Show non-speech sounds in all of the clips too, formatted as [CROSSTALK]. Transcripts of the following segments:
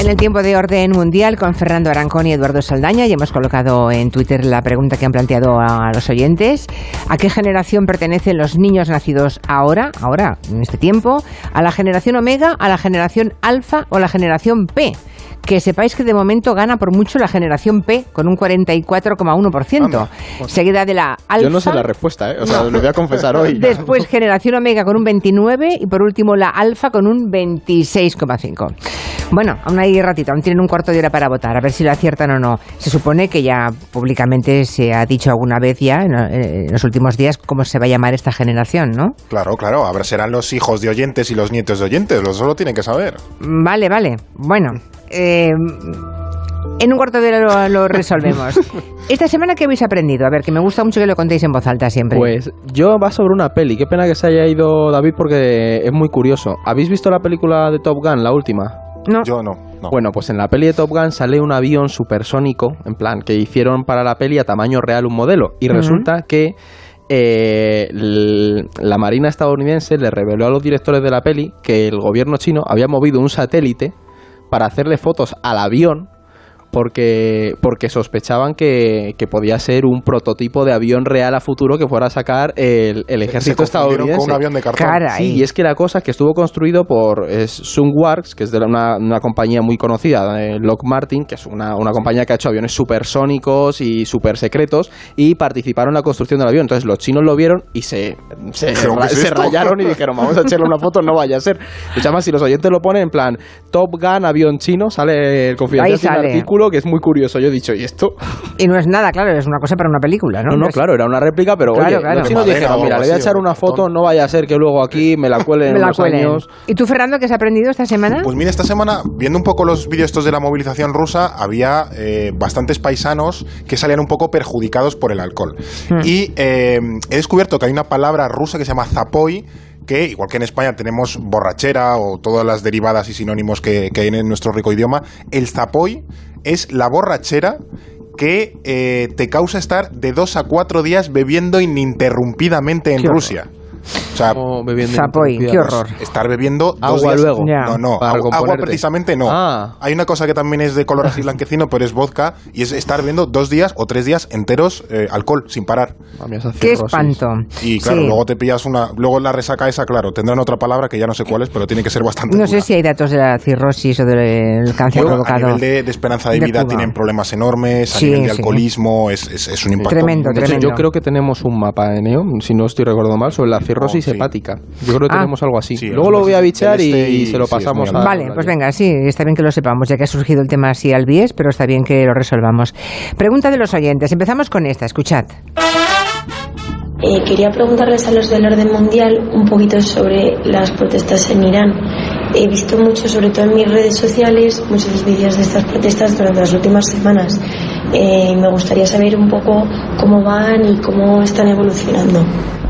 En el tiempo de orden mundial con Fernando Arancón y Eduardo Saldaña y hemos colocado en Twitter la pregunta que han planteado a los oyentes. ¿A qué generación pertenecen los niños nacidos ahora, ahora, en este tiempo? ¿A la generación Omega, a la generación Alfa o a la generación P? que sepáis que de momento gana por mucho la generación P con un 44,1%, seguida de la Alfa. Yo no sé la respuesta, ¿eh? o sea, lo voy a confesar hoy. [LAUGHS] Después generación Omega con un 29 y por último la Alfa con un 26,5. Bueno, aún hay ratito, aún tienen un cuarto de hora para votar, a ver si lo aciertan o no. Se supone que ya públicamente se ha dicho alguna vez ya en los últimos días cómo se va a llamar esta generación, ¿no? Claro, claro, a ver, serán los hijos de oyentes y los nietos de oyentes, eso lo tienen que saber. Vale, vale. Bueno, eh, en un cuarto de hora lo, [LAUGHS] resolvemos. Esta semana, ¿qué habéis aprendido? A ver, que me gusta mucho que lo contéis en voz alta siempre. Pues yo va sobre una peli. Qué pena que se haya ido David porque es muy curioso. ¿Habéis visto la película de Top Gun, la última? No. Yo no, Bueno, pues en la peli de Top Gun sale un avión supersónico, en plan, que hicieron para la peli a tamaño real un modelo. Y resulta que eh, la Marina estadounidense le reveló a los directores de la peli que el gobierno chino había movido un satélite para hacerle fotos al avión porque, porque sospechaban que, podía ser un prototipo de avión real a futuro que fuera a sacar el, ejército estadounidense. Con un avión de cartón. Sí, y es que la cosa es que estuvo construido por Sunworks, que es de una, una compañía muy conocida, de Lock Martin, que es una, una compañía que ha hecho aviones supersónicos y super secretos, y participaron en la construcción del avión. Entonces los chinos lo vieron y se, se, rayaron y dijeron, vamos a echarle una foto, no vaya a ser. Y además, si los oyentes lo ponen en plan Top Gun, avión chino, sale el confidencial artículo que es muy curioso. Yo he dicho, ¿y esto? Y no es nada, claro, es una cosa para una película, ¿no? No, no, claro, era una réplica, pero oye, los chinos dijeron, mira, le voy a echar una foto, no vaya a ser que luego aquí me la cuelen [LAUGHS] en unos años. ¿Y tú, Fernando, qué has aprendido esta semana? Pues mira, esta semana, viendo un poco los vídeos estos de la movilización rusa, había eh, bastantes paisanos que salían un poco perjudicados por el alcohol. Hmm. Y eh, he descubierto que hay una palabra rusa que se llama zapoy, que, igual que en España tenemos borrachera o todas las derivadas y sinónimos que, hay en nuestro rico idioma, el zapoy es la borrachera que eh, te causa estar de dos a cuatro días bebiendo ininterrumpidamente en Rusia. O sea, Zapoy, qué horror. Estar bebiendo agua luego. No, no, agua, precisamente no. Ah. Hay una cosa que también es de color así [LAUGHS] blanquecino, pero es vodka y es estar bebiendo dos días o tres días enteros eh, alcohol sin parar. Qué espanto. Y claro, luego te pillas una, luego la resaca esa, claro, tendrán otra palabra que ya no sé cuál es, pero tiene que ser bastante. No sé si hay datos de la cirrosis o del cáncer provocado. A nivel de, esperanza de, vida tienen problemas enormes, a nivel de alcoholismo es, es, un impacto. Tremendo, tremendo. Yo creo que tenemos un mapa en EO, si no estoy recordando mal, sobre la cirrosis hepática. Yo creo que ah. tenemos algo así. Luego lo voy a bichar y, este se lo pasamos a. Vale, pues venga, sí, está bien que lo sepamos, ya que ha surgido el tema así al bies, pero está bien que lo resolvamos. Pregunta de los oyentes. Empezamos con esta, escuchad. Eh, quería preguntarles a los del orden mundial un poquito sobre las protestas en Irán. He visto mucho, sobre todo en mis redes sociales, muchos vídeos de estas protestas durante las últimas semanas. Eh, me gustaría saber un poco cómo van y cómo están evolucionando.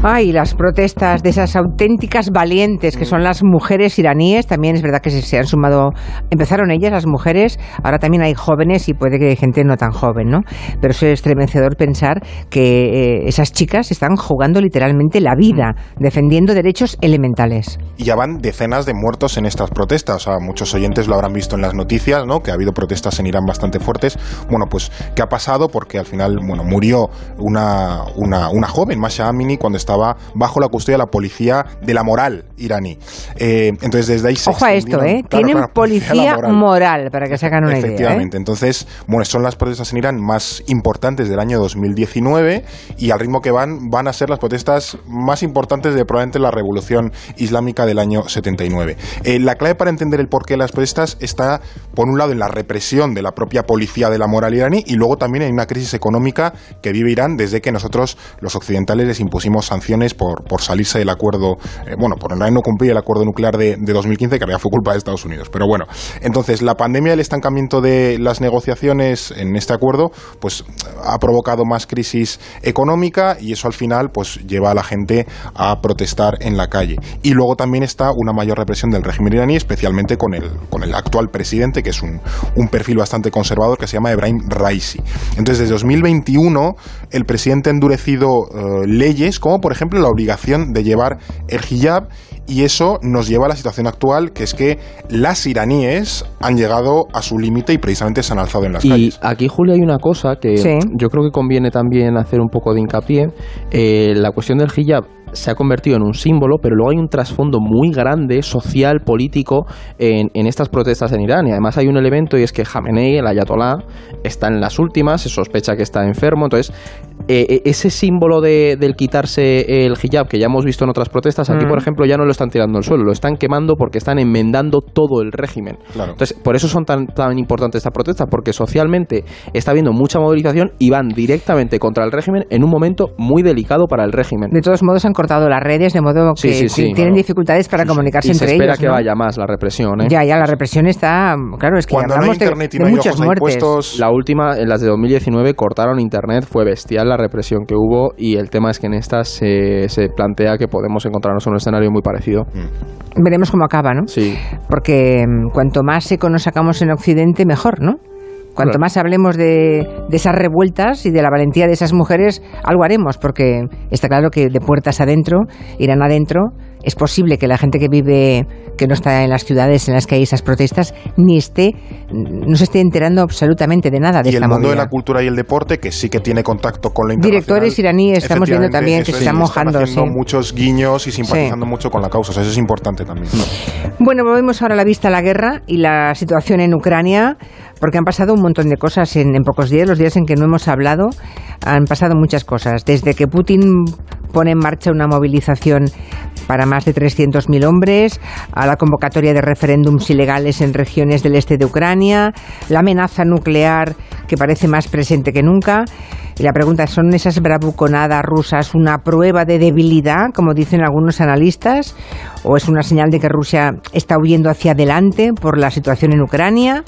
Ay, las protestas de esas auténticas valientes que son las mujeres iraníes, también es verdad que se, han sumado, empezaron ellas, las mujeres, ahora también hay jóvenes y puede que gente no tan joven, ¿no? Pero es estremecedor pensar que eh, esas chicas están jugando literalmente la vida, defendiendo derechos elementales. Y ya van decenas de muertos en estas protestas, o sea, muchos oyentes lo habrán visto en las noticias, ¿no? Que ha habido protestas en Irán bastante fuertes. Bueno, pues, ¿qué ha pasado? Porque al final, bueno, murió una, una, una joven, Masha Amini, cuando estaba estaba bajo la custodia de la policía de la moral iraní. Eh, entonces, desde ahí se Ojo a esto, ¿eh? Tienen policía moral. para que se hagan una idea. ¿eh? Efectivamente. Entonces, bueno, son las protestas en Irán más importantes del año 2019 y al ritmo que van, van a ser las protestas más importantes de probablemente la revolución islámica del año 79. Eh, la clave para entender el porqué de las protestas está, por un lado, en la represión de la propia policía de la moral iraní y luego también en una crisis económica que vive Irán desde que nosotros, los occidentales, les impusimos sanciones por, por salirse del acuerdo, eh, bueno, por no cumplir el acuerdo nuclear de, de 2015, que había fue culpa de Estados Unidos. Pero bueno, entonces la pandemia el estancamiento de las negociaciones en este acuerdo, pues ha provocado más crisis económica y eso al final, pues lleva a la gente a protestar en la calle. Y luego también está una mayor represión del régimen iraní, especialmente con el, con el actual presidente, que es un, un perfil bastante conservador, que se llama Ebrahim Raisi. Entonces, desde 2021, el presidente ha endurecido eh, leyes como, por ejemplo, la obligación de llevar el hijab y eso nos lleva a la situación actual, que es que las iraníes han llegado a su límite y precisamente se han alzado en las y calles. aquí, Julia, hay una cosa que Sí. yo creo que conviene también hacer un poco de hincapié. Eh, la cuestión del hijab se ha convertido en un símbolo, pero luego hay un trasfondo muy grande, social, político, en, en estas protestas en Irán. Y además hay un elemento y es que Jamenei, el ayatolá, está en las últimas, se sospecha que está enfermo. Entonces, eh, eh, ese símbolo de, del quitarse el hijab, que ya hemos visto en otras protestas, aquí, Mm. por ejemplo, ya no lo están tirando al suelo, lo están quemando porque están enmendando todo el régimen. Claro. Entonces, por eso son tan, tan importantes estas protestas, porque socialmente está habiendo mucha movilización y van directamente contra el régimen en un momento muy delicado para el régimen. De todos modos han cortado las redes, de modo que Sí, sí, sí, tienen claro. dificultades para comunicarse y se entre espera ellos. que ¿no? vaya más la represión. ¿eh? Ya, ya, la represión está... Claro, es que Cuando no hay hablamos de, internet y de no hay muchas ojos muertes. La última, en las de 2019, cortaron internet, fue bestial la represión que hubo y el tema es que en estas se, se plantea que podemos encontrarnos en un escenario muy parecido. Veremos cómo acaba, ¿no? Sí, Porque mm, cuanto más eco nos sacamos en Occidente, mejor, ¿no? Cuanto Claro. más hablemos de, de esas revueltas y de la valentía de esas mujeres, algo haremos, porque está claro que de puertas adentro, irán adentro, es posible que la gente que vive, que no está en las ciudades en las que hay esas protestas, ni esté, no se esté enterando absolutamente de nada de y el esta mundo de movida. la cultura y el deporte, que sí que tiene contacto con la. Directores iraníes, estamos viendo también que se es, están mojando, haciendo sí. muchos guiños y simpatizando mucho con la causa. O sea, eso es importante también. Bueno, volvemos ahora a la vista a la guerra y la situación en Ucrania, porque han pasado un montón de cosas en, pocos días, los días en que no hemos hablado, han pasado muchas cosas. Desde que Putin pone en marcha una movilización para más de 300.000 hombres, a la convocatoria de referéndums ilegales en regiones del este de Ucrania, la amenaza nuclear que parece más presente que nunca. Y la pregunta ¿son esas bravuconadas rusas una prueba de debilidad, como dicen algunos analistas? ¿O es una señal de que Rusia está huyendo hacia adelante por la situación en Ucrania?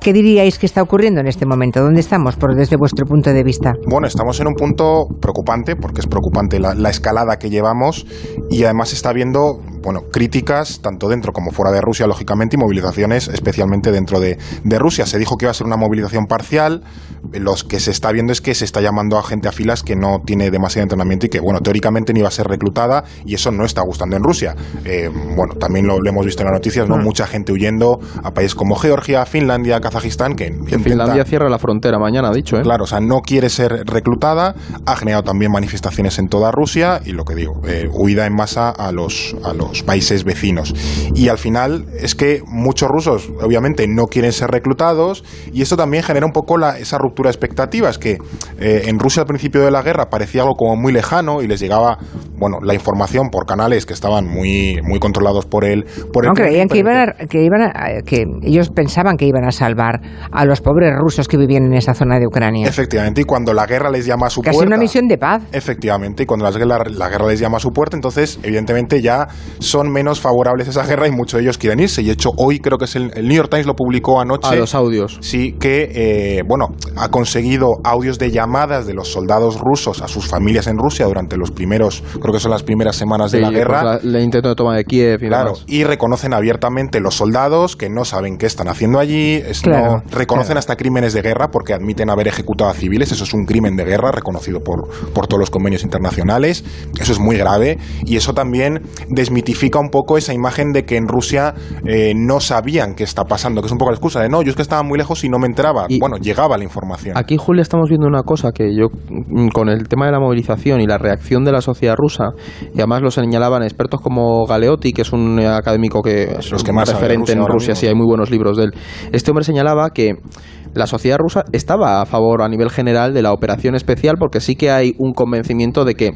¿Qué diríais que está ocurriendo en este momento? ¿Dónde estamos por, desde vuestro punto de vista? Bueno, estamos en un punto preocupante, porque es preocupante la, la escalada que llevamos y además está habiendo, bueno, críticas tanto dentro como fuera de Rusia, lógicamente, y movilizaciones especialmente dentro de, de Rusia. Se dijo que iba a ser una movilización parcial, los que se está viendo es que se está llamando a gente a filas que no tiene demasiado entrenamiento y que, bueno, teóricamente no iba a ser reclutada y eso no está gustando en Rusia. Eh, bueno, también lo, lo hemos visto en las noticias, ¿no? Mucha gente huyendo a países como Georgia, Finlandia, Kazajistán, que, que intenta- Finlandia cierra la frontera mañana, ha dicho. ¿eh? Claro, o sea, no quiere ser reclutada, ha generado también manifestaciones en toda Rusia y lo que digo, eh, huida en masa a los, a los países vecinos. Y al final es que muchos rusos, obviamente, no quieren ser reclutados y esto también genera un poco la, esa ruptura de expectativas que eh, en Rusia al principio de la guerra parecía algo como muy lejano y les llegaba, bueno, la información por canales que estaban muy, muy controlados por el, por el No, creían que iban, a, que iban a- que ellos pensaban que iban a salvar a los pobres rusos que vivían en esa zona de Ucrania. Efectivamente, y cuando la guerra les llama a su Casi puerta... una misión de paz. Efectivamente, y cuando la, la, la guerra les llama a su puerta, entonces, evidentemente, ya son menos favorables a esa guerra y muchos de ellos quieren irse. Y de hecho, hoy creo que es el, el New York Times lo publicó anoche. A los audios. Sí, que, eh, bueno, ha conseguido audios de llamadas de los soldados rusos a sus familias en Rusia durante los primeros, creo que son las primeras semanas de Sí, la guerra. pues la- el intento de toma de Kiev y Claro, demás. y reconocen abiertamente los soldados que no saben qué están haciendo allí, es- Claro, no, reconocen hasta crímenes de guerra porque admiten haber ejecutado a civiles, eso es un crimen de guerra reconocido por, por todos los convenios internacionales, eso es muy grave y eso también desmitifica un poco esa imagen de que en Rusia eh, no sabían qué está pasando, que es un poco la excusa de no, yo es que estaba muy lejos y no me enteraba, Y- bueno, llegaba la información. Aquí, Julia, estamos viendo una cosa que yo, mm, con el tema de la movilización y la reacción de la sociedad rusa, y además lo señalaban expertos como Galeotti, que es un eh, académico que es Los que un más saben de referente Rusia en Rusia, sí, hay muy buenos libros de él. Este hombre señalaba que la sociedad rusa estaba a favor a nivel general de la operación especial porque sí que hay un convencimiento de que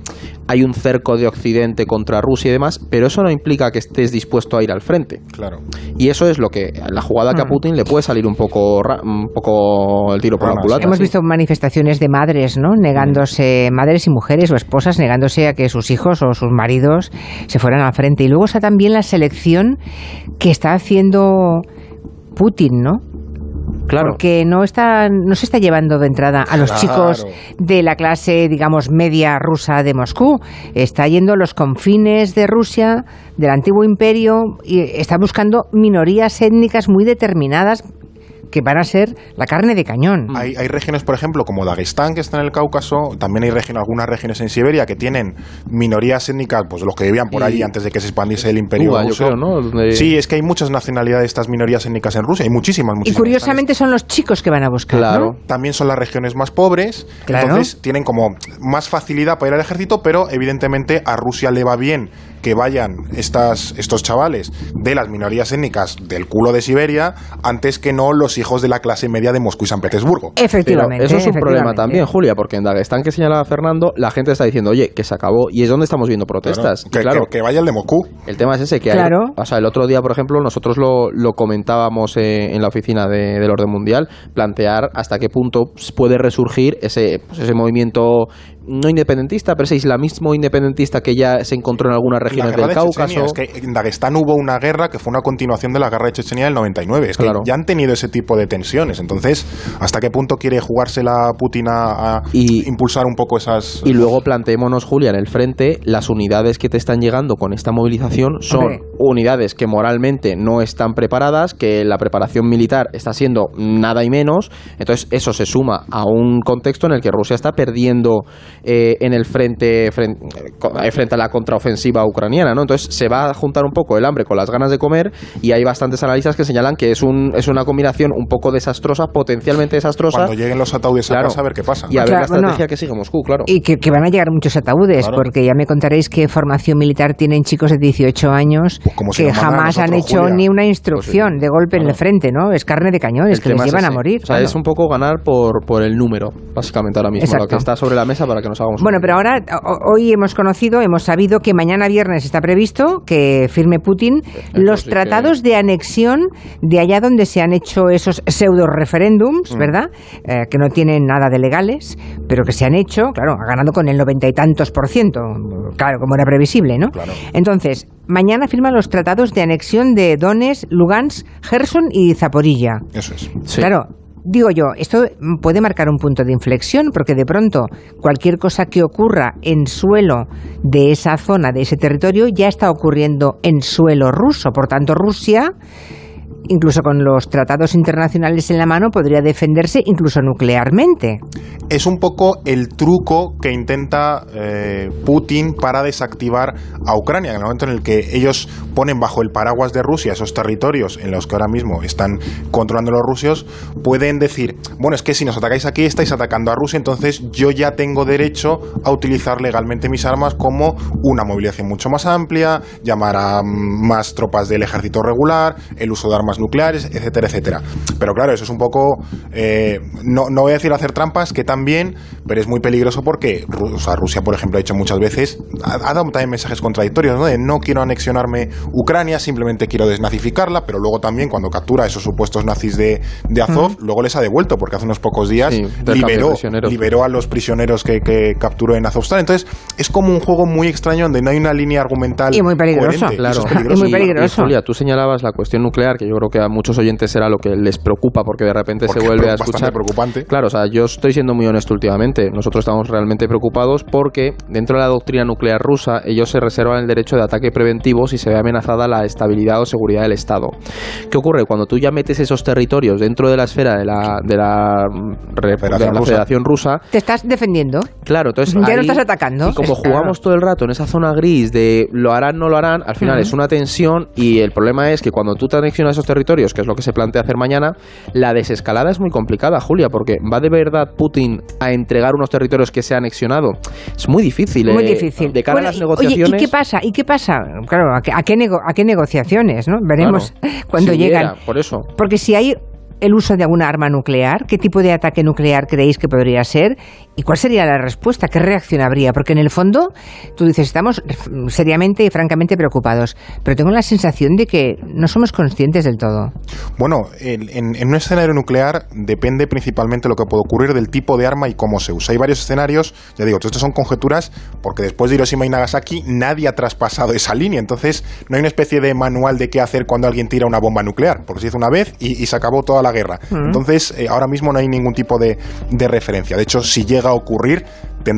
hay un cerco de Occidente contra Rusia y demás, pero eso no implica que estés dispuesto a ir al frente. Claro. Y eso es lo que la jugada que a Mm. Putin le puede salir un poco, ra- un poco el tiro por la Rana, culata. Hemos sí. visto manifestaciones de madres, ¿no? Negándose, madres y mujeres o esposas, negándose a que sus hijos o sus maridos se fueran al frente. Y luego está también la selección que está haciendo Putin, ¿no? Claro. Porque no está, no se está llevando de entrada a los Claro. chicos de la clase, digamos, media rusa de Moscú. Está yendo a los confines de Rusia, del antiguo imperio, y está buscando minorías étnicas muy determinadas que van a ser la carne de cañón. Hay, hay regiones, por ejemplo, como Dagestán, que está en el Cáucaso, también hay regiones, algunas regiones en Siberia que tienen minorías étnicas, pues los que vivían por Y- allí antes de que se expandiese el imperio Cuba, yo ruso. creo, ¿no? Donde- Sí, es que hay muchas nacionalidades de estas minorías étnicas en Rusia, hay muchísimas, Y muchísimas. curiosamente son los chicos que van a buscar. Claro. ¿no? también son las regiones más pobres, Claro. entonces tienen como más facilidad para ir al ejército, pero evidentemente a Rusia le va bien que vayan estas, estos chavales de las minorías étnicas del culo de Siberia antes que no los hijos de la clase media de Moscú y San Petersburgo. Pero Efectivamente. eso es un problema también, Julia, porque en Dagestán que señalaba Fernando, la gente está diciendo, oye, que se acabó, y es donde estamos viendo protestas. Claro, que, claro, que- que vaya el de Moscú. el tema es ese, que hay- Claro. o sea, el otro día, por ejemplo, nosotros lo, lo comentábamos eh, en la oficina de- del orden mundial, plantear hasta qué punto puede resurgir ese, pues, ese movimiento no independentista, pero ese islamismo independentista que ya se encontró en algunas regiones del de Chechenia, Cáucaso. es que en Dagestán hubo una guerra que fue una continuación de la guerra de Chechenia del 99. Es que Claro. ya han tenido ese tipo de tensiones. Entonces, ¿hasta qué punto quiere jugársela Putin a, a Y- impulsar un poco esas... Y luego planteémonos, Julia, en el frente, las unidades que te están llegando con esta movilización son Hombre. Unidades que moralmente no están preparadas, que la preparación militar está siendo nada y menos. Entonces, eso se suma a un contexto en el que Rusia está perdiendo eh, en el frente, frente, frente a la contraofensiva ucraniana, ¿no? Entonces, se va a juntar un poco el hambre con las ganas de comer y hay bastantes analistas que señalan que es, un, es una combinación un poco desastrosa, potencialmente desastrosa. Cuando lleguen los ataúdes Claro. a casa, a ver qué pasa. Y a ver Claro, la estrategia bueno. que sigue Moscú, claro. Y que, que van a llegar muchos ataúdes, Claro. porque ya me contaréis qué formación militar tienen chicos de 18 años Pues como que jamás han hecho Julia. ni una instrucción Pues sí, de golpe en el claro. frente, ¿no? Es carne de cañón, es que les llevan a morir. O sea, es un poco ganar por, por el número, básicamente ahora mismo, Exacto. lo que está sobre la mesa para que nos hagamos Bueno, pero ahora hoy hemos conocido, hemos sabido que mañana viernes está previsto que firme Putin los sí que- tratados de anexión de allá donde se han hecho esos pseudo referéndums, ¿verdad? Eh, que no tienen nada de legales, pero que se han hecho, claro, ha ganado con el noventa y tantos por ciento, claro, como era previsible, ¿no? Claro. Entonces, mañana firman los tratados de anexión de Donetsk, Lugansk, Gerson y Zaporilla. Eso es. Sí. Claro, digo yo, esto puede marcar un punto de inflexión porque de pronto cualquier cosa que ocurra en suelo de esa zona, de ese territorio, ya está ocurriendo en suelo ruso. Por tanto, Rusia, incluso con los tratados internacionales en la mano, podría defenderse incluso nuclearmente. Es un poco el truco que intenta eh, Putin para desactivar a Ucrania. En el momento en el que ellos ponen bajo el paraguas de Rusia esos territorios en los que ahora mismo están controlando los rusos, pueden decir, bueno, es que si nos atacáis aquí estáis atacando a Rusia, entonces yo ya tengo derecho a utilizar legalmente mis armas como una movilización mucho más amplia, llamar a mm, más tropas del ejército regular, el uso de armas nucleares, etcétera, etcétera. Pero claro, eso es un poco, eh, no, no voy a decir hacer trampas, que también, pero es muy peligroso porque o sea, Rusia, por ejemplo, ha dicho muchas veces, ha, ha dado también mensajes contradictorios, ¿no? De no quiero anexionarme Ucrania, simplemente quiero desnazificarla, pero luego también cuando captura esos supuestos nazis de, de Azov, luego les ha devuelto, porque hace unos pocos días Sí, liberó, liberó a los prisioneros que, que capturó en Azovstal. Entonces, es como un juego muy extraño donde no hay una línea argumental Y muy peligroso. coherente. Claro. Es Y peligroso. muy peligroso. Julia, tú señalabas la cuestión nuclear, que yo creo que a muchos oyentes será lo que les preocupa porque de repente Porque se vuelve a escuchar. preocupante. Claro, o sea, yo estoy siendo muy honesto últimamente. Nosotros estamos realmente preocupados porque dentro de la doctrina nuclear rusa ellos se reservan el derecho de ataque preventivo si se ve amenazada la estabilidad o seguridad del Estado. ¿Qué ocurre? Cuando tú ya metes esos territorios dentro de la esfera de la, de la, mm, Federación de la Rusa. Federación Rusa, Te estás defendiendo. Claro, entonces Ya no ahí- estás atacando. Y como jugamos todo el rato en esa zona gris de lo harán, no lo harán, al final Ujú. es una tensión y el problema es que cuando tú te anexionas esos territorios, que es lo que se plantea hacer mañana, la desescalada es muy complicada, Julia, porque va de verdad Putin a entregar unos territorios que se ha anexionado. Es muy difícil. Muy eh, difícil. De cara Bueno, a las negociaciones. Oye, ¿y qué pasa? ¿Y qué pasa? Claro, ¿a qué, a qué nego- a qué negociaciones? ¿no? Veremos Claro, [LAUGHS] cuando si llegan. por eso. Porque si hay el uso de alguna arma nuclear, ¿qué tipo de ataque nuclear creéis que podría ser? ¿Y cuál sería la respuesta? ¿Qué reacción habría? Porque en el fondo, tú dices, estamos seriamente y francamente preocupados, pero tengo la sensación de que no somos conscientes del todo. Bueno, en un escenario nuclear depende principalmente lo que puede ocurrir del tipo de arma y cómo se usa. Hay varios escenarios, ya digo, estos son conjeturas, porque después de Hiroshima y Nagasaki nadie ha traspasado esa línea, entonces no hay una especie de manual de qué hacer cuando alguien tira una bomba nuclear, porque se hizo una vez y, y se acabó toda la guerra. Entonces, eh, ahora mismo no hay ningún tipo de, de referencia. De hecho, si llega a ocurrir,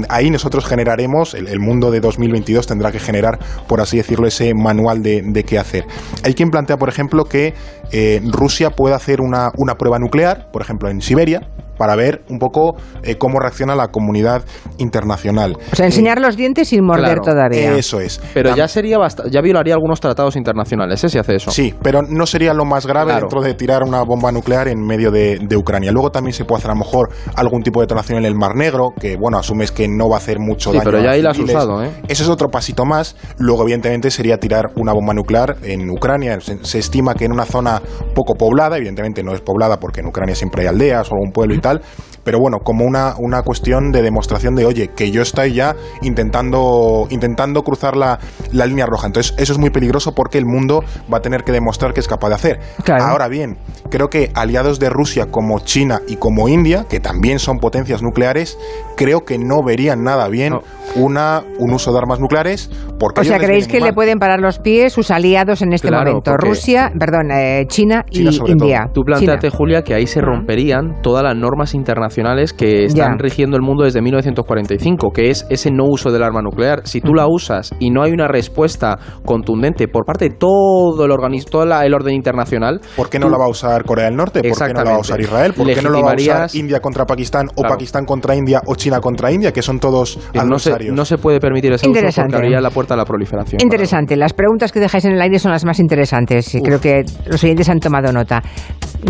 ahí nosotros generaremos, el, mundo de 2022 tendrá que generar, por así decirlo, ese manual de, qué hacer. Hay quien plantea, por ejemplo, que eh, Rusia pueda hacer una, una prueba nuclear, por ejemplo, en Siberia, para ver un poco eh, cómo reacciona la comunidad internacional. O sea, enseñar los dientes sin morder todavía. Eso es. Pero ya sería ya violaría algunos tratados internacionales, ¿eh? Si hace eso. Sí, pero no sería lo más grave dentro de tirar una bomba nuclear en medio de, Ucrania. Luego también se puede hacer a lo mejor algún tipo de detonación en el Mar Negro, que bueno, asumes que no va a hacer mucho sí, daño. pero ya ahí la has usado, ¿eh? Ese es otro pasito más. Luego, evidentemente, sería tirar una bomba nuclear en Ucrania. Se, estima que en una zona poco poblada, evidentemente no es poblada porque en Ucrania siempre hay aldeas o algún pueblo y tal, pero bueno, como una, una cuestión de demostración de, oye, que yo estoy ya intentando, intentando cruzar la, la línea roja. Entonces, eso es muy peligroso porque el mundo va a tener que demostrar que es capaz de hacer. Ahora bien, creo que aliados de Rusia como China y como India, que también son potencias nucleares, creo que no verían nada bien una, un uso de armas nucleares. Porque o sea, ¿creéis que le pueden parar los pies sus aliados en este momento? Rusia, perdón, eh, China, y India. Tú planteate, Julia, que ahí se romperían todas las normas internacionales que están rigiendo el mundo desde 1945, que es ese no uso del arma nuclear. Si tú la usas y no hay una respuesta contundente por parte de todo el organismo, todo el orden internacional. ¿Por qué no la va a usar Corea del Norte? ¿Por qué no la va a usar Israel? ¿Por qué no la va a usar India contra Pakistán o Pakistán contra India o China contra India, que son todos adversarios? No se, puede permitir ese uso porque abriría la puerta a la proliferación. Interesante. Las preguntas que dejáis en el aire son las más interesantes y creo que los oyentes han tomado nota.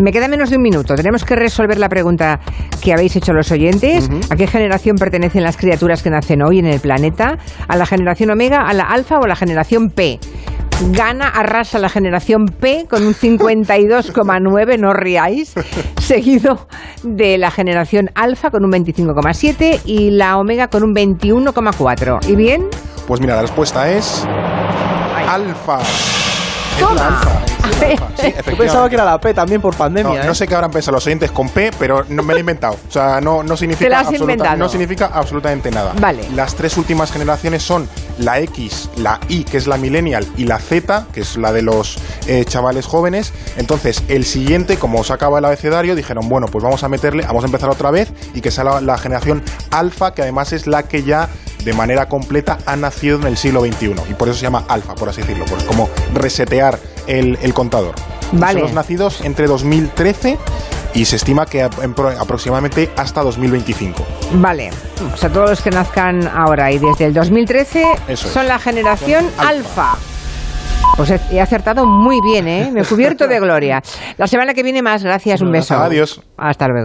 Me queda menos de un minuto. Tenemos que resolver la pregunta que habéis hecho los oyentes. ¿A qué generación pertenecen las criaturas que nacen hoy en el planeta? ¿A la generación Omega, a la Alfa o a la generación P? Gana, arrasa la generación P con un 52,9, no riáis, seguido de la generación Alfa con un 25,7 y la Omega con un 21,4. ¿Y bien? Pues mira, la respuesta es Alfa. Toma. Yo pensaba que era la P también por pandemia. No, ¿eh? sé qué habrán pensado los oyentes con P, pero no me lo he inventado. O sea, no, no significa, no significa absolutamente nada. Vale. Las tres últimas generaciones son la X, la Y, que es la millennial, y la Z, que es la de los eh, chavales jóvenes. Entonces, el siguiente, como se acaba el abecedario, dijeron, bueno, pues vamos a meterle, vamos a empezar otra vez y que sea la, la generación alfa, que además es la que ya de manera completa ha nacido en el siglo XXI y por eso se llama alfa, por así decirlo, pues como resetear el, contador. Vale. Son los nacidos entre 2013 y se estima que aproximadamente hasta 2025. Vale, o sea, todos los que nazcan ahora y desde el 2013 son la generación alfa. Pues he acertado muy bien, ¿eh? Me he cubierto [LAUGHS] de gloria. La semana que viene más, gracias, un beso. Adiós. Hasta luego.